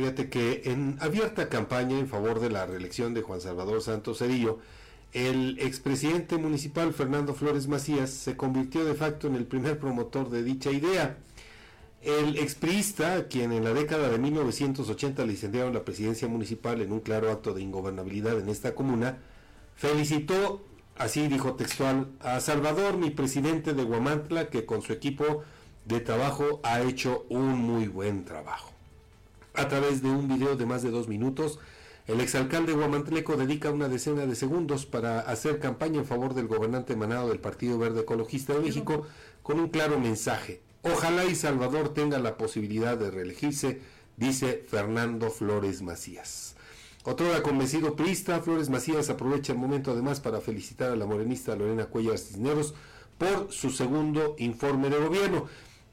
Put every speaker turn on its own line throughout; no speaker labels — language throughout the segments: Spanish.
Fíjate que en abierta campaña en favor de la reelección de Juan Salvador Santos Cedillo, el expresidente municipal Fernando Flores Macías se convirtió de facto en el primer promotor de dicha idea. El expriista, quien en la década de 1980 licenciaron la presidencia municipal en un claro acto de ingobernabilidad en esta comuna, felicitó, así dijo textual, a Salvador, mi presidente de Guamantla, que con su equipo de trabajo ha hecho un muy buen trabajo. A través de un video de más de dos minutos, el exalcalde Guamantleco dedica una decena de segundos para hacer campaña en favor del gobernante emanado del Partido Verde Ecologista de México con un claro mensaje. Ojalá y Salvador tenga la posibilidad de reelegirse, dice Fernando Flores Macías. Otro convencido priista, Flores Macías aprovecha el momento además para felicitar a la morenista Lorena Cuellar Cisneros por su segundo informe de gobierno.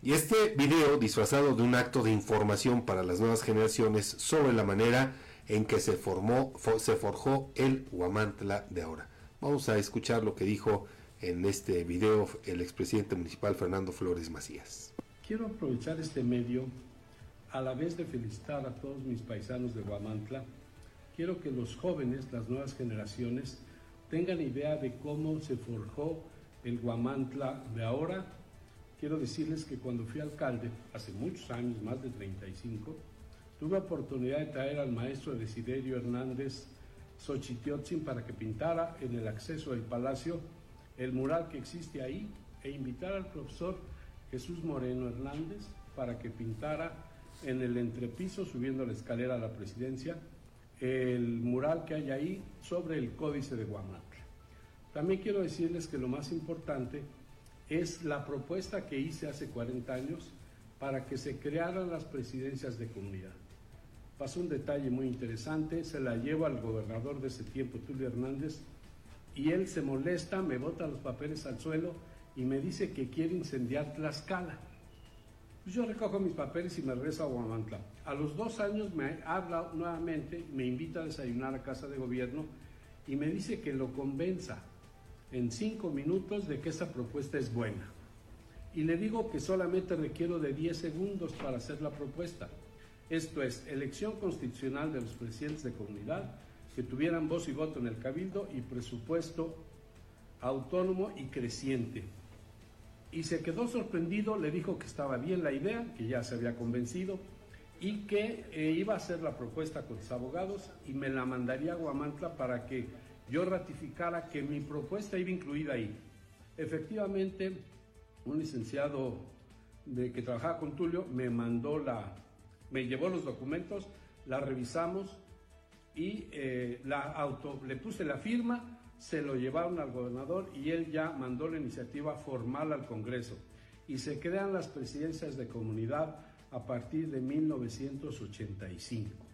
Y este video, disfrazado de un acto de información para las nuevas generaciones sobre la manera en que se formó, se forjó el Huamantla de ahora. Vamos a escuchar lo que dijo en este video el expresidente municipal Fernando Flores Macías.
Quiero aprovechar este medio a la vez de felicitar a todos mis paisanos de Huamantla. Quiero que los jóvenes, las nuevas generaciones, tengan idea de cómo se forjó el Huamantla de ahora. Quiero decirles que cuando fui alcalde, hace muchos años, más de 35, tuve oportunidad de traer al maestro Desiderio Hernández Xochitiotzin para que pintara en el acceso del palacio el mural que existe ahí e invitar al profesor Jesús Moreno Hernández para que pintara en el entrepiso, subiendo la escalera a la presidencia, el mural que hay ahí sobre el Códice de Guamantla. También quiero decirles que lo más importante es la propuesta que hice hace 40 años para que se crearan las presidencias de comunidad. Pasó un detalle muy interesante, se la llevo al gobernador de ese tiempo, Tulio Hernández, y él se molesta, me bota los papeles al suelo y me dice que quiere incendiar Tlaxcala. Pues yo recojo mis papeles y me regreso a Guamantla. A los dos años me habla nuevamente, me invita a desayunar a casa de gobierno y me dice que lo convenza en cinco minutos de que esa propuesta es buena. Y le digo que solamente requiero de 10 segundos para hacer la propuesta. Esto es, elección constitucional de los presidentes de comunidad, que tuvieran voz y voto en el cabildo y presupuesto autónomo y creciente. Y se quedó sorprendido, le dijo que estaba bien la idea, que ya se había convencido y que eh, iba a hacer la propuesta con los abogados y me la mandaría a Guamantla para que yo ratificara que mi propuesta iba incluida ahí. Efectivamente, un licenciado de que trabajaba con Tulio me mandó la, me llevó los documentos, la revisamos y eh, la auto, le puse la firma, se lo llevaron al gobernador y él ya mandó la iniciativa formal al Congreso. Y se crean las presidencias de comunidad a partir de 1985.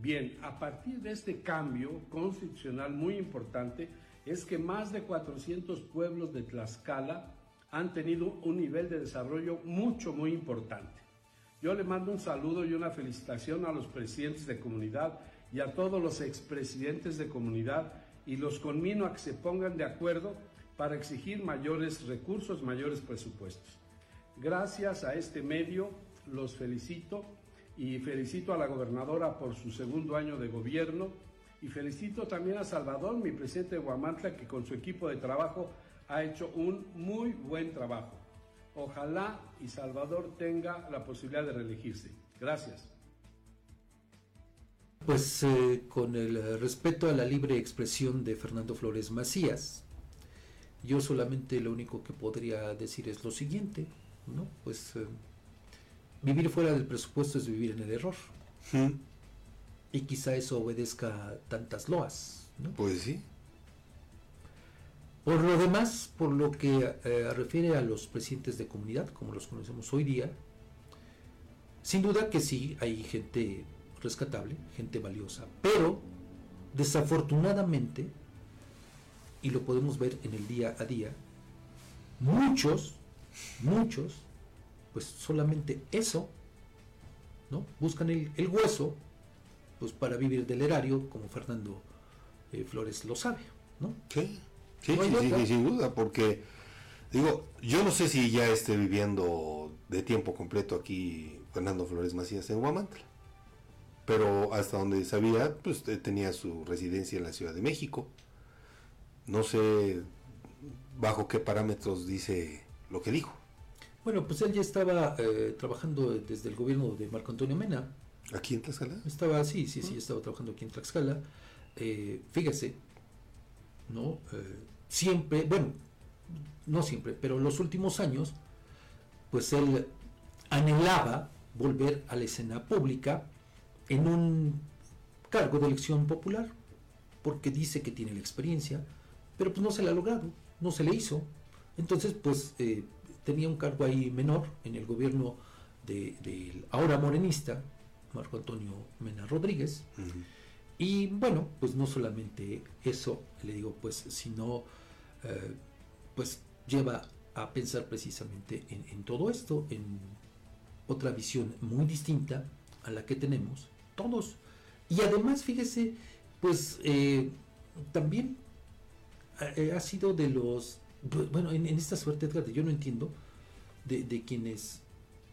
Bien, a partir de este cambio constitucional muy importante, es que más de 400 pueblos de Tlaxcala han tenido un nivel de desarrollo mucho, muy importante. Yo le mando un saludo y una felicitación a los presidentes de comunidad y a todos los expresidentes de comunidad y los conmino a que se pongan de acuerdo para exigir mayores recursos, mayores presupuestos. Gracias a este medio los felicito y felicito a la gobernadora por su segundo año de gobierno y felicito también a Salvador, mi presidente de Guamantla, que con su equipo de trabajo ha hecho un muy buen trabajo. Ojalá y Salvador tenga la posibilidad de reelegirse. Gracias.
Pues eh, con el respeto a la libre expresión de Fernando Flores Macías, yo solamente lo único que podría decir es lo siguiente, ¿no? Pues eh, vivir fuera del presupuesto es vivir en el error. Y quizá eso obedezca a tantas loas, ¿no?
Pues sí.
Por lo demás, por lo que eh, refiere a los presidentes de comunidad, como los conocemos hoy día, sin duda que sí hay gente rescatable, gente valiosa, pero desafortunadamente, y lo podemos ver en el día a día, muchos, muchos, pues solamente eso, ¿no? Buscan el, hueso, pues para vivir del erario, como Fernando eh, Flores lo sabe, ¿no?
Sí, sí, sí, sin duda, porque digo, yo no sé si ya esté viviendo de tiempo completo aquí Fernando Flores Macías en Huamantla pero hasta donde sabía, pues tenía su residencia en la Ciudad de México. No sé bajo qué parámetros dice lo que dijo.
Bueno, pues él ya estaba eh, trabajando desde el gobierno de Marco Antonio Mena.
¿Aquí en Tlaxcala?
Estaba, sí, sí, sí, estaba trabajando aquí en Tlaxcala. Eh, fíjese, ¿no? Eh, siempre, bueno, no siempre, pero en los últimos años, pues él anhelaba volver a la escena pública en un cargo de elección popular, porque dice que tiene la experiencia, pero pues no se le ha logrado, no se le hizo. Entonces, pues eh, tenía un cargo ahí menor en el gobierno del de, ahora morenista, Marco Antonio Mena Rodríguez. Y bueno, pues no solamente eso, le digo, pues, sino, eh, pues lleva a pensar precisamente en, todo esto, en otra visión muy distinta a la que tenemos todos. Y además, fíjese, pues eh, también eh, ha sido de los, pues, bueno, en, esta suerte, Edgar, yo no entiendo, de, de, quienes,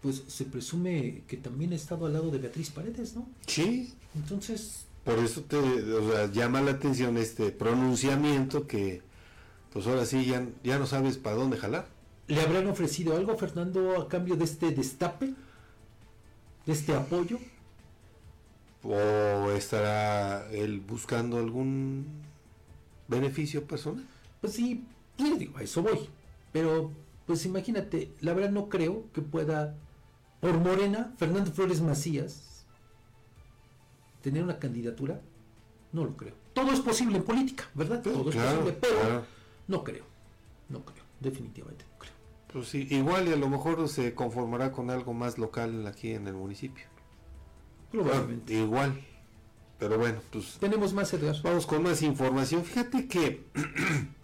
pues se presume que también ha estado al lado de Beatriz Paredes, ¿no?
Sí.
Entonces...
Por eso te llama la atención este pronunciamiento que, pues ahora sí, ya, ya no sabes para dónde jalar.
¿Le habrán ofrecido algo, Fernando, a cambio de este destape? ¿De este apoyo?
¿O estará él buscando algún beneficio personal?
Pues sí, le digo, a eso voy. Pero, pues imagínate, la verdad no creo que pueda, por Morena, Fernando Flores Macías, tener una candidatura. No lo creo. Todo es posible en política, ¿verdad? Todo es posible, pero no creo. No creo, definitivamente no creo.
Pues sí, igual y a lo mejor se conformará con algo más local aquí en el municipio.
Probablemente.
igual. Pero bueno, pues.
Tenemos más, Edgar.
Vamos con más información. Fíjate que